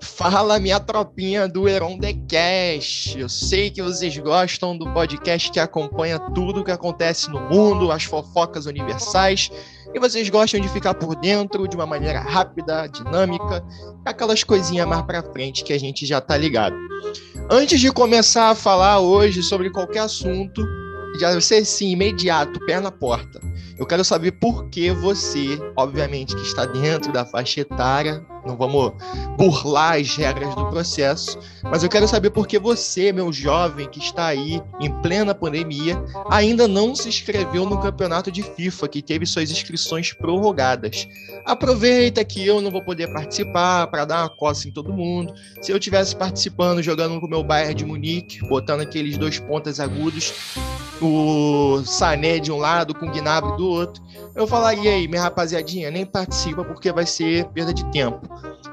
Fala, minha tropinha do Heron The. Eu sei que vocês gostam do podcast que acompanha tudo o que acontece no mundo, as fofocas universais, e vocês gostam de ficar por dentro de uma maneira rápida, dinâmica, aquelas coisinhas mais para frente que a gente já tá ligado. Antes de começar a falar hoje sobre qualquer assunto, já ser sim imediato, pé na porta. Eu quero saber por que você, obviamente, que está dentro da faixa etária, não vamos burlar as regras do processo, mas eu quero saber por que você, meu jovem que está aí em plena pandemia, ainda não se inscreveu no campeonato de FIFA que teve suas inscrições prorrogadas. Aproveita que eu não vou poder participar para dar uma coça em todo mundo. Se eu tivesse participando, jogando com o meu Bayern de Munique, botando aqueles dois pontas agudos, o Sané de um lado, com o Gnabry do outro, eu falaria aí, minha rapaziadinha, nem participa porque vai ser perda de tempo.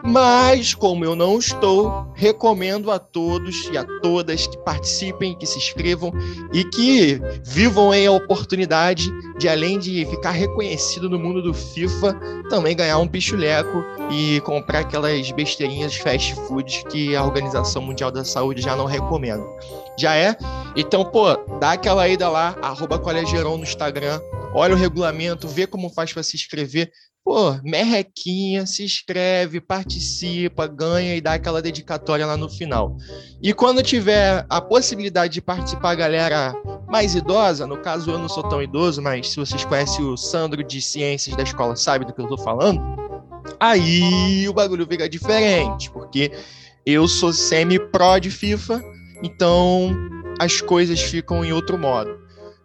Mas, como eu não estou, recomendo a todos e a todas que participem, que se inscrevam e que vivam aí a oportunidade de, além de ficar reconhecido no mundo do FIFA, também ganhar um pichuleco e comprar aquelas besteirinhas fast food que a Organização Mundial da Saúde já não recomenda. Já é? Então, pô, dá aquela ida lá, arroba no Instagram, olha o regulamento, vê como faz para se inscrever. Pô, merrequinha, se inscreve, participa, ganha e dá aquela dedicatória lá no final. E quando tiver a possibilidade de participar, galera mais idosa, no caso eu não sou tão idoso, mas se vocês conhecem o Sandro de Ciências da escola, sabe do que eu tô falando? Aí o bagulho fica diferente, porque eu sou semi-pro de FIFA, então as coisas ficam em outro modo.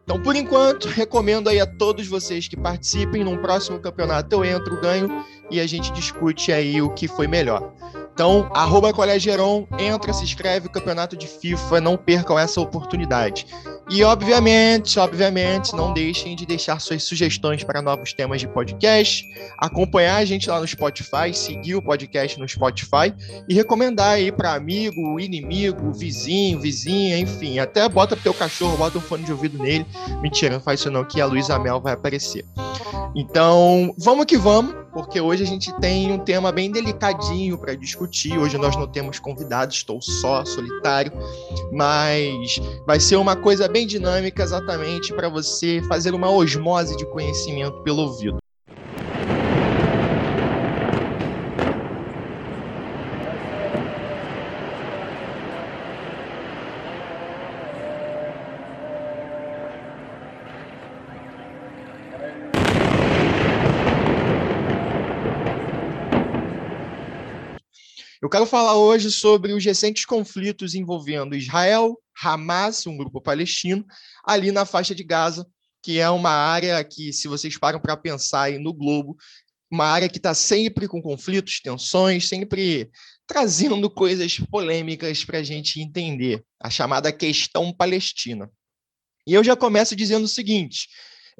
Então, por enquanto, recomendo aí a todos vocês que participem. Num próximo campeonato eu entro, ganho e a gente discute aí o que foi melhor. Então, arroba Colegeron, entra, se inscreve, campeonato de FIFA, não percam essa oportunidade. E, obviamente, obviamente, não deixem de deixar suas sugestões para novos temas de podcast, acompanhar a gente lá no Spotify, seguir o podcast no Spotify e recomendar aí para amigo, inimigo, vizinho, vizinha, enfim, até bota pro teu cachorro, bota um fone de ouvido nele. Mentira, não faz isso não, que a Luísa Mel vai aparecer. Então, vamos que vamos, porque hoje a gente tem um tema bem delicadinho para discutir. Hoje nós não temos convidados, estou só, solitário, mas vai ser uma coisa bem dinâmica exatamente para você fazer uma osmose de conhecimento pelo ouvido. Quero falar hoje sobre os recentes conflitos envolvendo Israel, Hamas, um grupo palestino, ali na faixa de Gaza, que é uma área que, se vocês param para pensar aí no globo, uma área que está sempre com conflitos, tensões, sempre trazendo coisas polêmicas para a gente entender, a chamada questão palestina. E eu já começo dizendo o seguinte: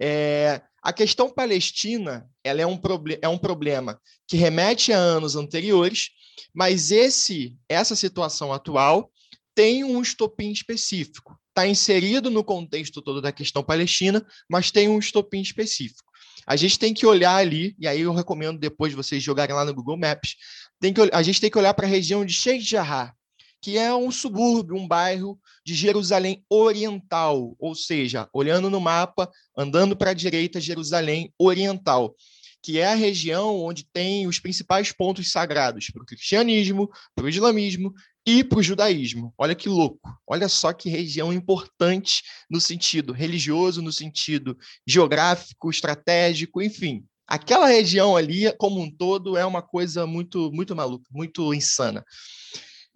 é, a questão palestina ela é, um é um problema que remete a anos anteriores, mas esse essa situação atual tem um estopim específico. Está inserido no contexto todo da questão palestina, mas tem um estopim específico. A gente tem que olhar ali, e aí eu recomendo depois vocês jogarem lá no Google Maps, tem que, a gente tem que olhar para a região de Sheikh Jarrah, que é um subúrbio, um bairro de Jerusalém Oriental, ou seja, olhando no mapa, andando para a direita, Jerusalém Oriental que é a região onde tem os principais pontos sagrados para o cristianismo, para o islamismo e para o judaísmo. Olha que louco. Olha só que região importante no sentido religioso, no sentido geográfico, estratégico, enfim. Aquela região ali, como um todo, é uma coisa muito, muito maluca, muito insana.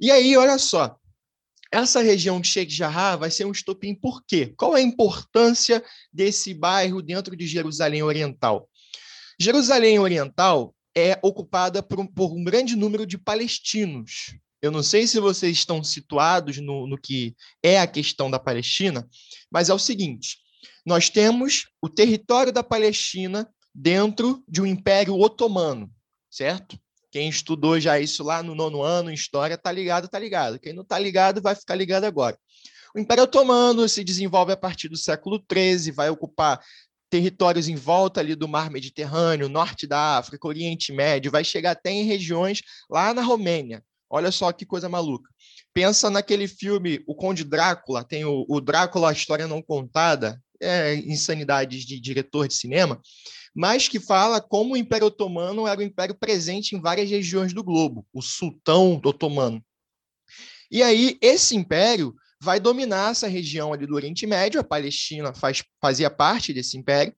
E aí, olha só, essa região de Sheikh Jarrah vai ser um estopim por quê? Qual é a importância desse bairro dentro de Jerusalém Oriental? Jerusalém Oriental é ocupada por um, por um, grande número de palestinos. Eu não sei se vocês estão situados no, no que é a questão da Palestina, mas é o seguinte: nós temos o território da Palestina dentro de um império otomano, certo? Quem estudou já isso lá no nono ano em história tá ligado, tá ligado. Quem não tá ligado vai ficar ligado agora. O Império Otomano se desenvolve a partir do século XIII, vai ocupar territórios em volta ali do mar Mediterrâneo, norte da África, Oriente Médio, vai chegar até em regiões lá na Romênia. Olha só que coisa maluca. Pensa naquele filme O Conde Drácula, tem o, o Drácula, a história não contada, é, insanidades de diretor de cinema, mas que fala como o Império Otomano era um império presente em várias regiões do globo, o sultão otomano. E aí, esse império vai dominar essa região ali do Oriente Médio, a Palestina faz, fazia parte desse império,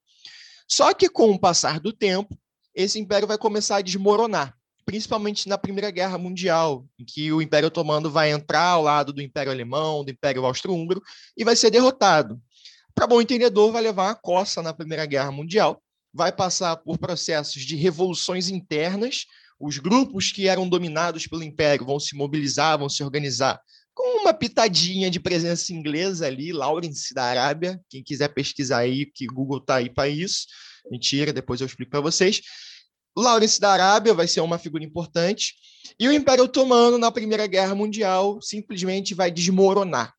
só que com o passar do tempo, esse império vai começar a desmoronar principalmente na Primeira Guerra Mundial, em que o Império Otomano vai entrar ao lado do Império Alemão, do Império Austro-Húngaro, e vai ser derrotado. Para bom entendedor, vai levar uma coça na Primeira Guerra Mundial, vai passar por processos de revoluções internas, os grupos que eram dominados pelo Império vão se mobilizar, vão se organizar com uma pitadinha de presença inglesa ali, Lawrence da Arábia, quem quiser pesquisar aí, que Google está aí para isso. Mentira, depois eu explico para vocês. Lawrence da Arábia vai ser uma figura importante, e o Império Otomano, na Primeira Guerra Mundial, simplesmente vai desmoronar.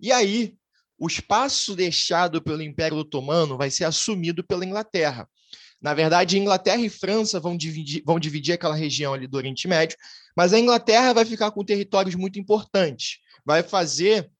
E aí, o espaço deixado pelo Império Otomano vai ser assumido pela Inglaterra. Na verdade, Inglaterra e França vão dividir, vão dividir aquela região ali do Oriente Médio, mas a Inglaterra vai ficar com territórios muito importantes. Vai fazer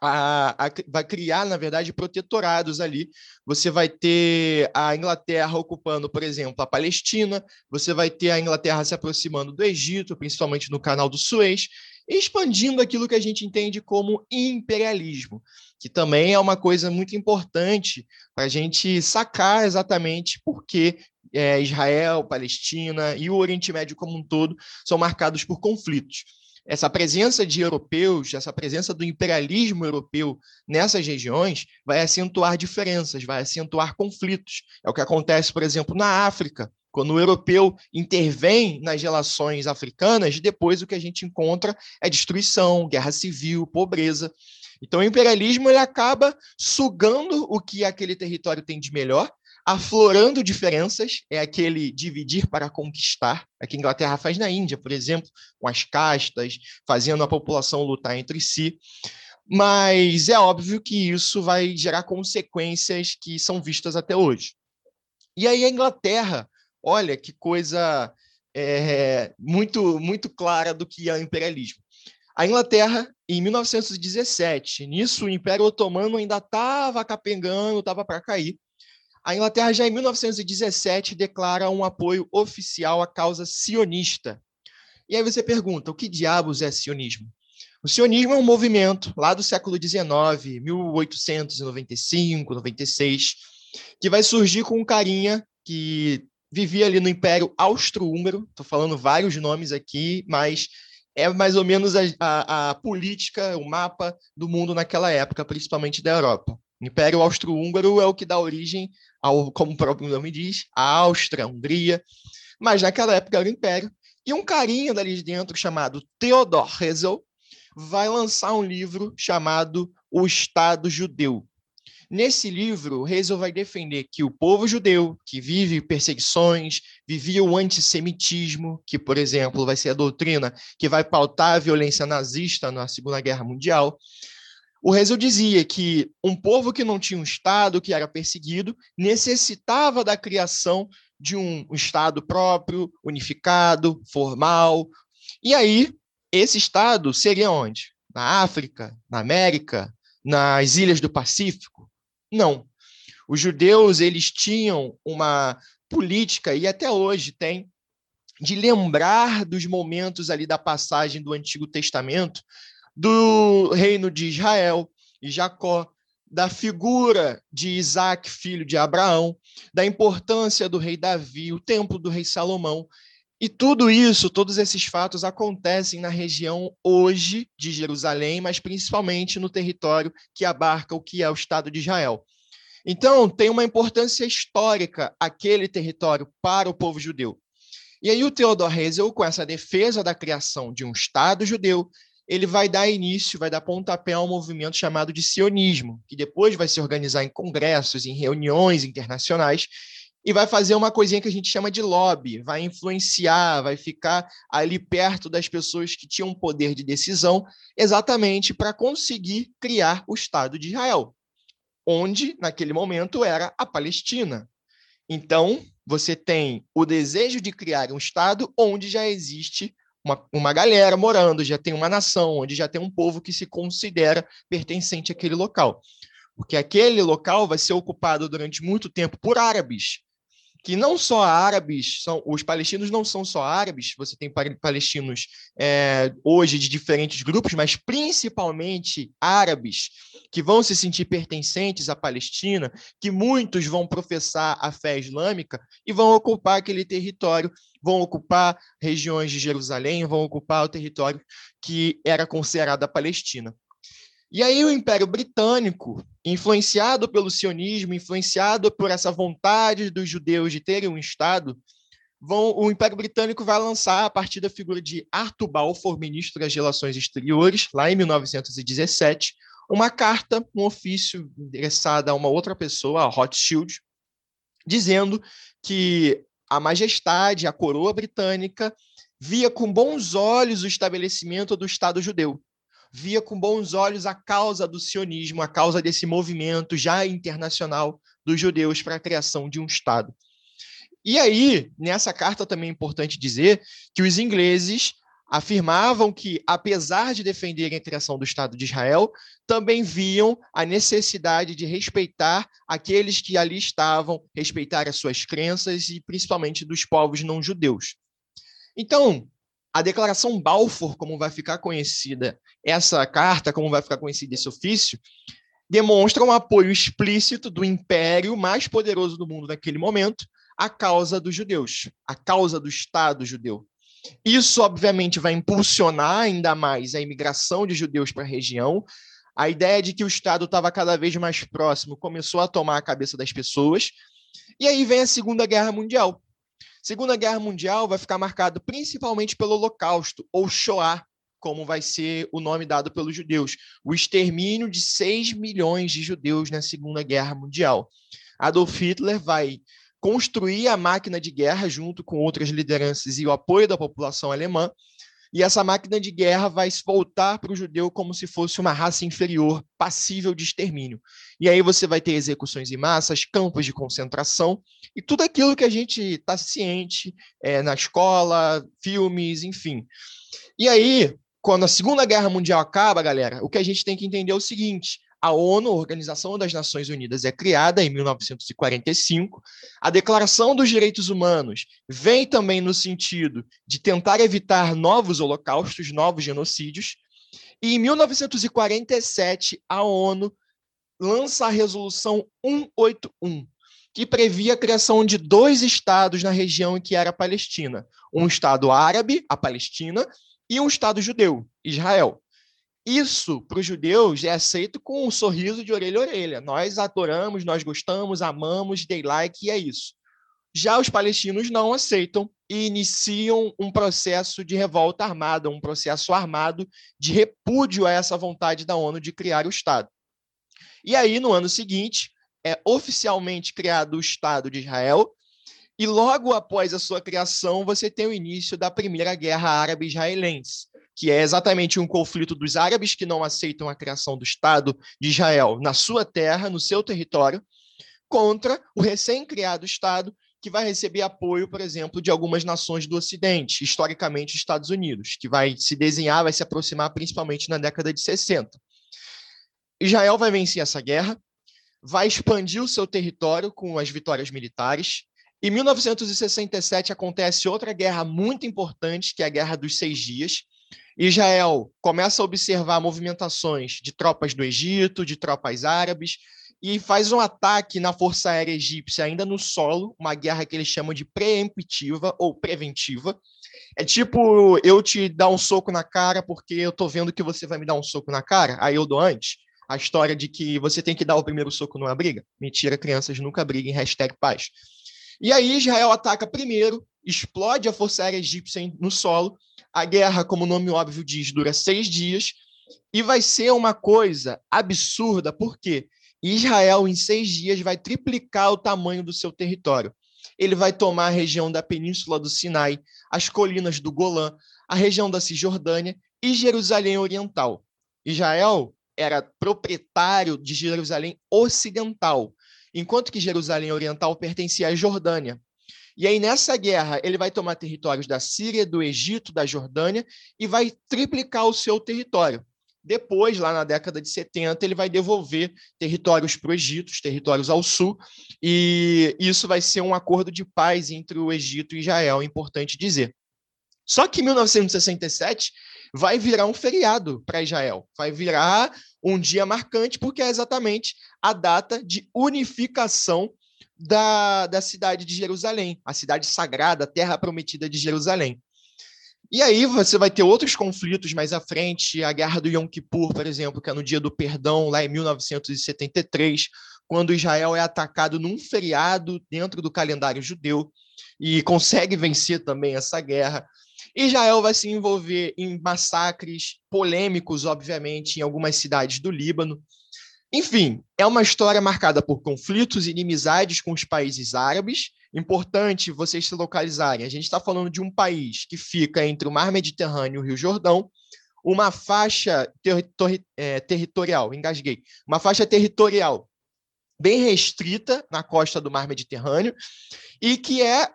a, a, vai criar, na verdade, protetorados ali. Você vai ter a Inglaterra ocupando, por exemplo, a Palestina, você vai ter a Inglaterra se aproximando do Egito, principalmente no canal do Suez, expandindo aquilo que a gente entende como imperialismo, que também é uma coisa muito importante para a gente sacar exatamente por que é, Israel, Palestina e o Oriente Médio como um todo são marcados por conflitos essa presença de europeus, essa presença do imperialismo europeu nessas regiões vai acentuar diferenças, vai acentuar conflitos. É o que acontece, por exemplo, na África, quando o europeu intervém nas relações africanas, depois o que a gente encontra é destruição, guerra civil, pobreza. Então, o imperialismo ele acaba sugando o que aquele território tem de melhor aflorando diferenças, é aquele dividir para conquistar, é que a Inglaterra faz na Índia, por exemplo, com as castas, fazendo a população lutar entre si. Mas é óbvio que isso vai gerar consequências que são vistas até hoje. E aí a Inglaterra, olha que coisa é, muito, muito clara do que é o imperialismo. A Inglaterra, em 1917, nisso o Império Otomano ainda estava capengando, estava para cair. A Inglaterra já em 1917 declara um apoio oficial à causa sionista. E aí você pergunta, o que diabos é sionismo? O sionismo é um movimento lá do século XIX, 1895, 96, que vai surgir com um carinha que vivia ali no Império Austro-Húngaro. Estou falando vários nomes aqui, mas é mais ou menos a, a, a, política, o mapa do mundo naquela época, principalmente da Europa. Império Austro-Húngaro é o que dá origem ao, como o próprio nome diz, a Áustria, a Hungria, mas naquela época era o Império. E um carinha dali de dentro chamado Theodor Herzl vai lançar um livro chamado O Estado Judeu. Nesse livro, Herzl vai defender que o povo judeu, que vive perseguições, vivia o antissemitismo, que, por exemplo, vai ser a doutrina que vai pautar a violência nazista na Segunda Guerra Mundial, o Rezo dizia que um povo que não tinha um Estado, que era perseguido, necessitava da criação de um Estado próprio, unificado, formal. E aí, esse Estado seria onde? Na África, na América, nas ilhas do Pacífico? Não. Os judeus eles tinham uma política, e até hoje tem, de lembrar dos momentos ali da passagem do Antigo Testamento do reino de Israel e Jacó, da figura de Isaac, filho de Abraão, da importância do rei Davi, o templo do rei Salomão. E tudo isso, todos esses fatos acontecem na região hoje de Jerusalém, mas principalmente no território que abarca o que é o Estado de Israel. Então, tem uma importância histórica aquele território para o povo judeu. E aí o Theodor Herzl, com essa defesa da criação de um Estado judeu, ele vai dar início, vai dar pontapé a um movimento chamado de sionismo, que depois vai se organizar em congressos, em reuniões internacionais, e vai fazer uma coisinha que a gente chama de lobby, vai influenciar, vai ficar ali perto das pessoas que tinham poder de decisão, exatamente para conseguir criar o Estado de Israel, onde, naquele momento, era a Palestina. Então, você tem o desejo de criar um Estado onde já existe uma, uma galera morando, já tem uma nação, onde já tem um povo que se considera pertencente àquele local. Porque aquele local vai ser ocupado durante muito tempo por árabes, que não só árabes, são os palestinos não são só árabes, você tem palestinos é, hoje de diferentes grupos, mas principalmente árabes, que vão se sentir pertencentes à Palestina, que muitos vão professar a fé islâmica e vão ocupar aquele território, vão ocupar regiões de Jerusalém, vão ocupar o território que era considerado a Palestina. E aí o Império Britânico, influenciado pelo sionismo, influenciado por essa vontade dos judeus de terem um Estado, vão, o Império Britânico vai lançar, a partir da figura de Arthur Balfour, ministro das Relações Exteriores, lá em 1917, uma carta, um ofício endereçado a uma outra pessoa, a Rothschild, dizendo que a majestade, a coroa britânica, via com bons olhos o estabelecimento do Estado judeu via com bons olhos a causa do sionismo, a causa desse movimento já internacional dos judeus para a criação de um Estado. E aí, nessa carta também é importante dizer que os ingleses afirmavam que, apesar de defenderem a criação do Estado de Israel, também viam a necessidade de respeitar aqueles que ali estavam, respeitar as suas crenças e principalmente dos povos não judeus. Então, a Declaração Balfour, como vai ficar conhecida essa carta, como vai ficar conhecido esse ofício, demonstra um apoio explícito do império mais poderoso do mundo naquele momento à causa dos judeus, à causa do Estado judeu. Isso, obviamente, vai impulsionar ainda mais a imigração de judeus para a região. A ideia de que o Estado estava cada vez mais próximo começou a tomar a cabeça das pessoas. E aí vem a Segunda Guerra Mundial. Segunda Guerra Mundial vai ficar marcado principalmente pelo Holocausto, ou Shoah, como vai ser o nome dado pelos judeus, o extermínio de 6 milhões de judeus na Segunda Guerra Mundial. Adolf Hitler vai construir a máquina de guerra junto com outras lideranças e o apoio da população alemã, e essa máquina de guerra vai voltar para o judeu como se fosse uma raça inferior, passível de extermínio. E aí você vai ter execuções em massas, campos de concentração e tudo aquilo que a gente está ciente é, na escola, filmes, enfim. E aí, quando a Segunda Guerra Mundial acaba, galera, o que a gente tem que entender é o seguinte: a ONU, Organização das Nações Unidas, é criada em 1945. A Declaração dos Direitos Humanos vem também no sentido de tentar evitar novos holocaustos, novos genocídios. E em 1947, a ONU lança a Resolução 181, que previa a criação de dois estados na região em que era a Palestina: um estado árabe, a Palestina, e um estado judeu, Israel. Isso, para os judeus, é aceito com um sorriso de orelha a orelha. Nós adoramos, nós gostamos, amamos, dei like e é isso. Já os palestinos não aceitam e iniciam um processo de revolta armada, um processo armado de repúdio a essa vontade da ONU de criar o Estado. E aí, no ano seguinte, é oficialmente criado o Estado de Israel, e logo após a sua criação, você tem o início da Primeira Guerra Árabe-Israelense, que é exatamente um conflito dos árabes que não aceitam a criação do Estado de Israel na sua terra, no seu território, contra o recém-criado Estado que vai receber apoio, por exemplo, de algumas nações do Ocidente, historicamente Estados Unidos, que vai se desenhar, vai se aproximar principalmente na década de 60. Israel vai vencer essa guerra, vai expandir o seu território com as vitórias militares. Em 1967 acontece outra guerra muito importante, que é a Guerra dos Seis Dias, Israel começa a observar movimentações de tropas do Egito, de tropas árabes, e faz um ataque na Força Aérea Egípcia ainda no solo, uma guerra que eles chamam de preemptiva ou preventiva. É tipo eu te dar um soco na cara porque eu tô vendo que você vai me dar um soco na cara, aí eu dou antes. A história de que você tem que dar o primeiro soco numa briga. Mentira, crianças nunca briguem, hashtag paz. E aí Israel ataca primeiro, explode a Força Aérea Egípcia no solo, a guerra, como o nome óbvio diz, dura seis dias e vai ser uma coisa absurda, porque Israel, em seis dias, vai triplicar o tamanho do seu território. Ele vai tomar a região da Península do Sinai, as colinas do Golã, a região da Cisjordânia e Jerusalém Oriental. Israel era proprietário de Jerusalém Ocidental, enquanto que Jerusalém Oriental pertencia à Jordânia. E aí, nessa guerra, ele vai tomar territórios da Síria, do Egito, da Jordânia e vai triplicar o seu território. Depois, lá na década de 70, ele vai devolver territórios para o Egito, territórios ao sul, e isso vai ser um acordo de paz entre o Egito e Israel, é importante dizer. Só que em 1967 vai virar um feriado para Israel, vai virar um dia marcante, porque é exatamente a data de unificação da, da cidade de Jerusalém, a cidade sagrada, a terra prometida de Jerusalém. E aí você vai ter outros conflitos mais à frente, a Guerra do Yom Kippur, por exemplo, que é no Dia do Perdão, lá em 1973, quando Israel é atacado num feriado dentro do calendário judeu e consegue vencer também essa guerra. Israel vai se envolver em massacres polêmicos, obviamente, em algumas cidades do Líbano. Enfim, é uma história marcada por conflitos e inimizades com os países árabes, importante vocês se localizarem. A gente está falando de um país que fica entre o Mar Mediterrâneo e o Rio Jordão, uma faixa ter ter é, territorial, engasguei, uma faixa territorial bem restrita na costa do Mar Mediterrâneo e que é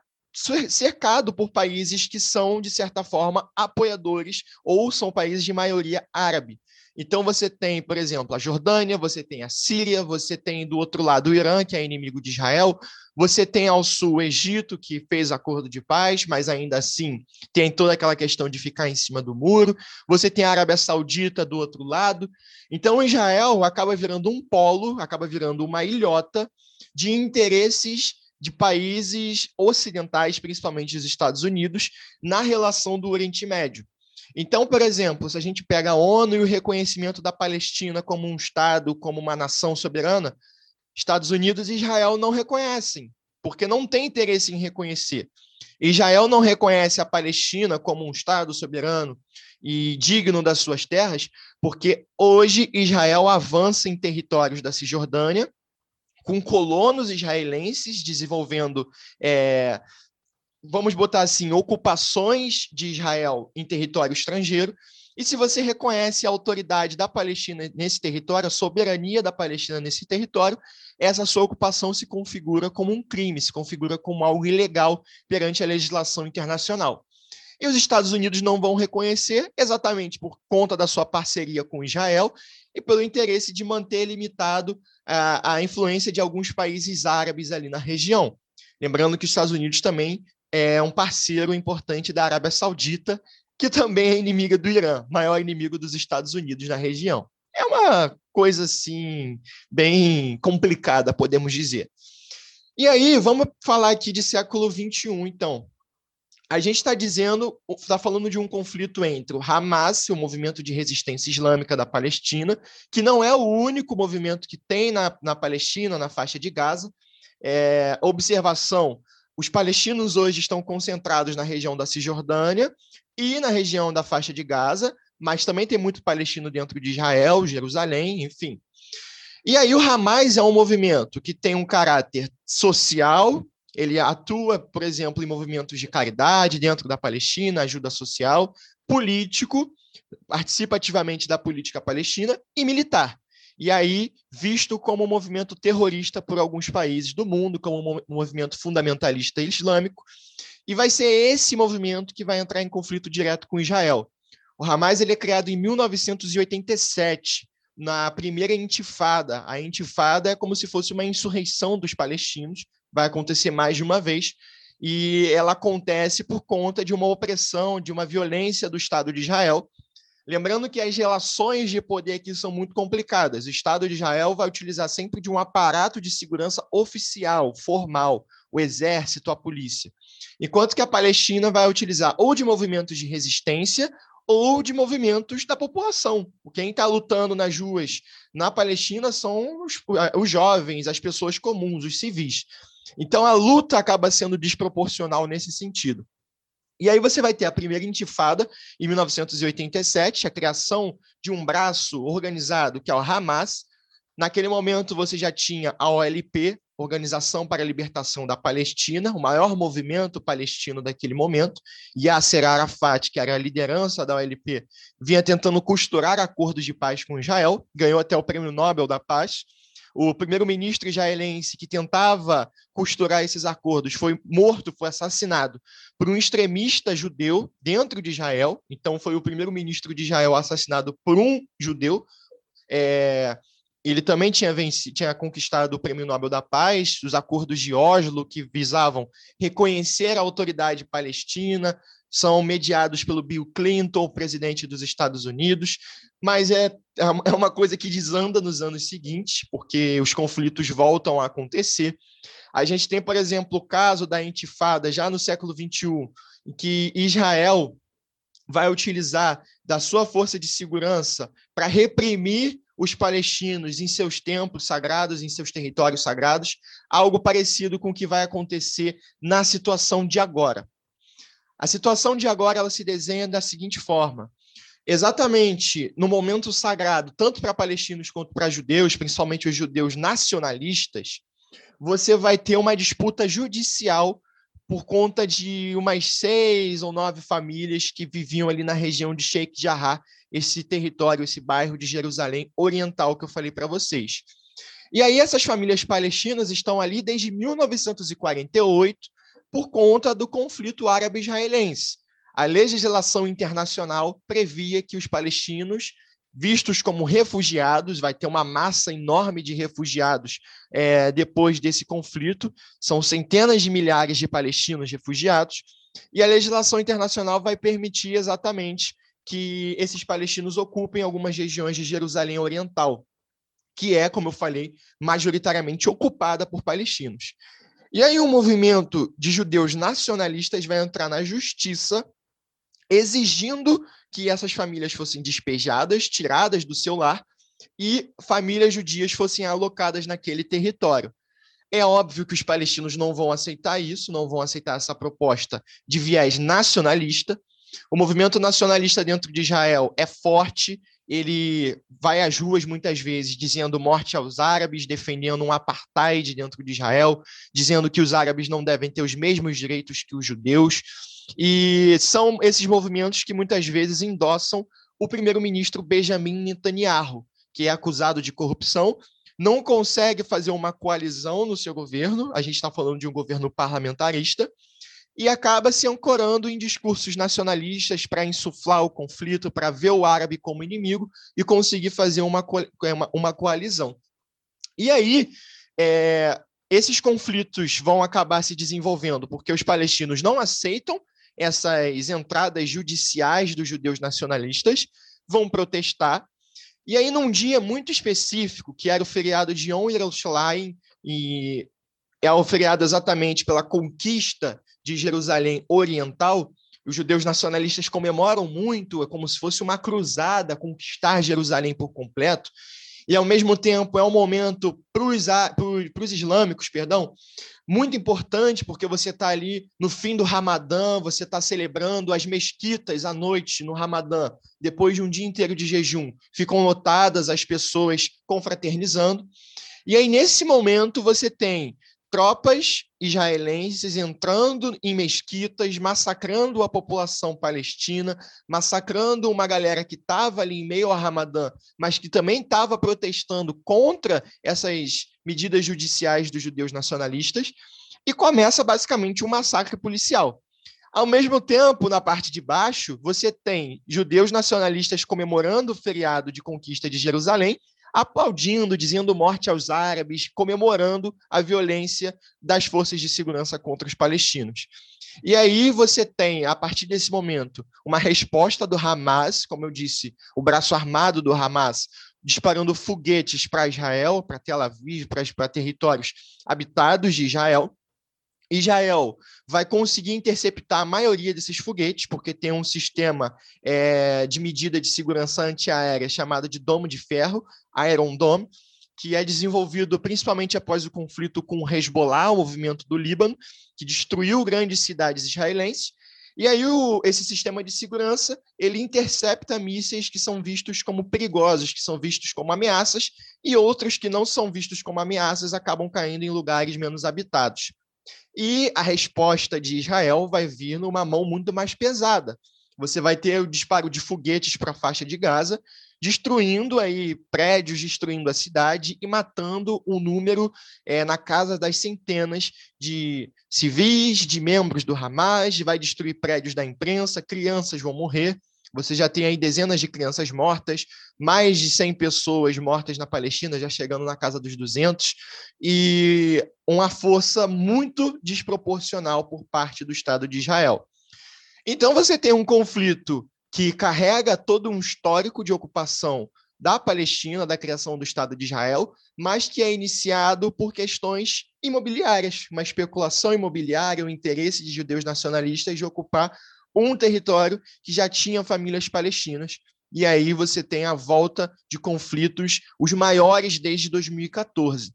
cercado por países que são, de certa forma, apoiadores ou são países de maioria árabe. Então você tem, por exemplo, a Jordânia, você tem a Síria, você tem do outro lado o Irã, que é inimigo de Israel, você tem ao sul o Egito, que fez acordo de paz, mas ainda assim tem toda aquela questão de ficar em cima do muro. Você tem a Arábia Saudita do outro lado. Então Israel acaba virando um polo, acaba virando uma ilhota de interesses de países ocidentais, principalmente os Estados Unidos, na relação do Oriente Médio. Então, por exemplo, se a gente pega a ONU e o reconhecimento da Palestina como um Estado, como uma nação soberana, Estados Unidos e Israel não reconhecem, porque não tem interesse em reconhecer. Israel não reconhece a Palestina como um Estado soberano e digno das suas terras, porque hoje Israel avança em territórios da Cisjordânia, com colonos israelenses desenvolvendo é, vamos botar assim, ocupações de Israel em território estrangeiro, e se você reconhece a autoridade da Palestina nesse território, a soberania da Palestina nesse território, essa sua ocupação se configura como um crime, se configura como algo ilegal perante a legislação internacional. E os Estados Unidos não vão reconhecer, exatamente por conta da sua parceria com Israel e pelo interesse de manter limitado a, a influência de alguns países árabes ali na região. Lembrando que os Estados Unidos também é um parceiro importante da Arábia Saudita, que também é inimiga do Irã, maior inimigo dos Estados Unidos na região. É uma coisa assim bem complicada, podemos dizer. E aí, vamos falar aqui de século 21, então. A gente está dizendo, está falando de um conflito entre o Hamas, o movimento de resistência islâmica da Palestina, que não é o único movimento que tem na, na Palestina, na faixa de Gaza. É, observação: os palestinos hoje estão concentrados na região da Cisjordânia e na região da faixa de Gaza, mas também tem muito palestino dentro de Israel, Jerusalém, enfim. E aí o Hamas é um movimento que tem um caráter social, ele atua, por exemplo, em movimentos de caridade dentro da Palestina, ajuda social, político, participa ativamente da política palestina e militar e aí visto como um movimento terrorista por alguns países do mundo, como um movimento fundamentalista islâmico, e vai ser esse movimento que vai entrar em conflito direto com Israel. O Hamas ele é criado em 1987, na primeira intifada. A intifada é como se fosse uma insurreição dos palestinos, vai acontecer mais de uma vez, e ela acontece por conta de uma opressão, de uma violência do Estado de Israel, Lembrando que as relações de poder aqui são muito complicadas. O Estado de Israel vai utilizar sempre de um aparato de segurança oficial, formal, o exército, a polícia. Enquanto que a Palestina vai utilizar ou de movimentos de resistência ou de movimentos da população. Quem está lutando nas ruas na Palestina são os, os jovens, as pessoas comuns, os civis. Então a luta acaba sendo desproporcional nesse sentido. E aí você vai ter a primeira intifada, em 1987, a criação de um braço organizado, que é o Hamas. Naquele momento, você já tinha a OLP, Organização para a Libertação da Palestina, o maior movimento palestino daquele momento. Yasser Arafat, que era a liderança da OLP, vinha tentando costurar acordos de paz com Israel, ganhou até o Prêmio Nobel da Paz. O primeiro-ministro israelense que tentava costurar esses acordos foi morto, foi assassinado por um extremista judeu dentro de Israel. Então, foi o primeiro-ministro de Israel assassinado por um judeu. É, ele também tinha, vencido, tinha conquistado o Prêmio Nobel da Paz, os acordos de Oslo, que visavam reconhecer a autoridade palestina, são mediados pelo Bill Clinton, presidente dos Estados Unidos, mas é, é uma coisa que desanda nos anos seguintes, porque os conflitos voltam a acontecer. A gente tem, por exemplo, o caso da Intifada, já no século XXI, em que Israel vai utilizar da sua força de segurança para reprimir os palestinos em seus templos sagrados, em seus territórios sagrados, algo parecido com o que vai acontecer na situação de agora. A situação de agora ela se desenha da seguinte forma: exatamente no momento sagrado, tanto para palestinos quanto para judeus, principalmente os judeus nacionalistas, você vai ter uma disputa judicial por conta de umas seis ou nove famílias que viviam ali na região de Sheikh Jarrah, esse território, esse bairro de Jerusalém Oriental que eu falei para vocês. E aí essas famílias palestinas estão ali desde 1948, por conta do conflito árabe-israelense. A legislação internacional previa que os palestinos, vistos como refugiados, vai ter uma massa enorme de refugiados é, depois desse conflito, são centenas de milhares de palestinos refugiados, e a legislação internacional vai permitir exatamente que esses palestinos ocupem algumas regiões de Jerusalém Oriental, que é, como eu falei, majoritariamente ocupada por palestinos. E aí o movimento de judeus nacionalistas vai entrar na justiça exigindo que essas famílias fossem despejadas, tiradas do seu lar e famílias judias fossem alocadas naquele território. É óbvio que os palestinos não vão aceitar isso, não vão aceitar essa proposta de viés nacionalista. O movimento nacionalista dentro de Israel é forte, ele vai às ruas muitas vezes dizendo morte aos árabes, defendendo um apartheid dentro de Israel, dizendo que os árabes não devem ter os mesmos direitos que os judeus. E são esses movimentos que muitas vezes endossam o primeiro-ministro Benjamin Netanyahu, que é acusado de corrupção, não consegue fazer uma coalizão no seu governo, a gente está falando de um governo parlamentarista, e acaba se ancorando em discursos nacionalistas para insuflar o conflito, para ver o árabe como inimigo e conseguir fazer uma, é, uma, uma coalizão. E aí, é, esses conflitos vão acabar se desenvolvendo porque os palestinos não aceitam essas entradas judiciais dos judeus nacionalistas, vão protestar. E aí, num dia muito específico, que era o feriado de Yom Yerushalayim, e é o feriado exatamente pela conquista de Jerusalém Oriental, os judeus nacionalistas comemoram muito, é como se fosse uma cruzada conquistar Jerusalém por completo. E ao mesmo tempo é um momento para os islâmicos, perdão, muito importante, porque você está ali no fim do Ramadã, você está celebrando as mesquitas à noite no Ramadã, depois de um dia inteiro de jejum, ficam lotadas as pessoas confraternizando. E aí, nesse momento, você tem tropas israelenses entrando em mesquitas, massacrando a população palestina, massacrando uma galera que estava ali em meio ao Ramadã, mas que também estava protestando contra essas medidas judiciais dos judeus nacionalistas, e começa basicamente um massacre policial. Ao mesmo tempo, na parte de baixo, você tem judeus nacionalistas comemorando o feriado de conquista de Jerusalém aplaudindo, dizendo morte aos árabes, comemorando a violência das forças de segurança contra os palestinos. E aí você tem, a partir desse momento, uma resposta do Hamas, como eu disse, o braço armado do Hamas, disparando foguetes para Israel, para Tel Aviv, para territórios habitados de Israel. Israel vai conseguir interceptar a maioria desses foguetes, porque tem um sistema é, de medida de segurança antiaérea chamado de domo de ferro, Iron Dome, que é desenvolvido principalmente após o conflito com o Hezbollah, o movimento do Líbano, que destruiu grandes cidades israelenses. E aí o, esse sistema de segurança ele intercepta mísseis que são vistos como perigosos, que são vistos como ameaças, e outros que não são vistos como ameaças acabam caindo em lugares menos habitados. E a resposta de Israel vai vir numa mão muito mais pesada. Você vai ter o disparo de foguetes para a faixa de Gaza, destruindo aí prédios, destruindo a cidade e matando um número é, na casa das centenas de civis, de membros do Hamas, vai destruir prédios da imprensa, crianças vão morrer. Você já tem aí dezenas de crianças mortas, mais de 100 pessoas mortas na Palestina, já chegando na casa dos 200, e uma força muito desproporcional por parte do Estado de Israel. Então você tem um conflito que carrega todo um histórico de ocupação da Palestina, da criação do Estado de Israel, mas que é iniciado por questões imobiliárias, uma especulação imobiliária, o interesse de judeus nacionalistas de ocupar um território que já tinha famílias palestinas. E aí você tem a volta de conflitos, os maiores desde 2014.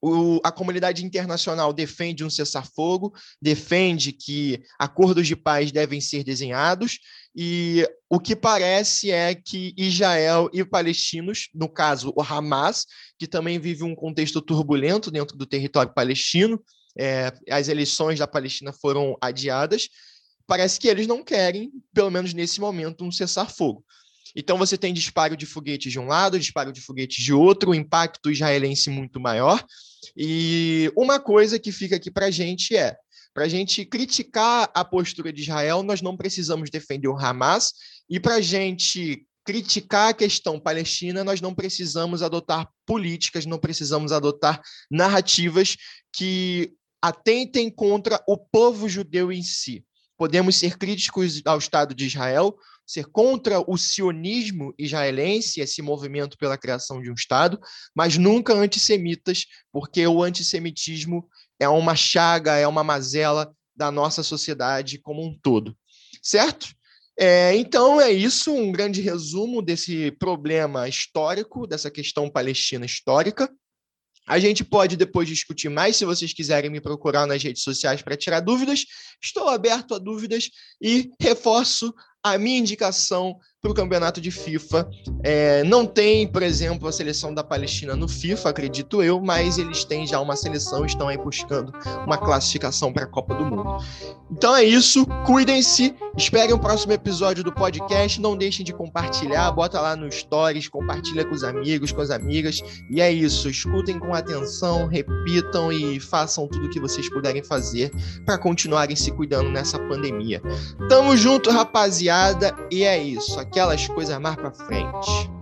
O, a comunidade internacional defende um cessar-fogo, defende que acordos de paz devem ser desenhados, e o que parece é que Israel e palestinos, no caso o Hamas, que também vive um contexto turbulento dentro do território palestino, é, as eleições da Palestina foram adiadas, parece que eles não querem, pelo menos nesse momento, um cessar-fogo. Então você tem disparo de foguetes de um lado, disparo de foguetes de outro, o impacto israelense muito maior. E uma coisa que fica aqui para a gente é, para a gente criticar a postura de Israel, nós não precisamos defender o Hamas, e para a gente criticar a questão palestina, nós não precisamos adotar políticas, não precisamos adotar narrativas que atentem contra o povo judeu em si. Podemos ser críticos ao Estado de Israel, ser contra o sionismo israelense, esse movimento pela criação de um Estado, mas nunca antissemitas, porque o antissemitismo é uma chaga, é uma mazela da nossa sociedade como um todo. Certo? É, então é isso, um grande resumo desse problema histórico, dessa questão palestina histórica. A gente pode depois discutir mais se vocês quiserem me procurar nas redes sociais para tirar dúvidas. Estou aberto a dúvidas e reforço a minha indicação para o campeonato de FIFA. É, não tem, por exemplo, a seleção da Palestina no FIFA, acredito eu, mas eles têm já uma seleção, estão aí buscando uma classificação para a Copa do Mundo. Então é isso, cuidem-se, esperem o próximo episódio do podcast, não deixem de compartilhar, bota lá no Stories, compartilha com os amigos, com as amigas, e é isso, escutem com atenção, repitam e façam tudo o que vocês puderem fazer para continuarem se cuidando nessa pandemia. Tamo junto, rapaziada, e é isso, aquelas coisas mais para frente.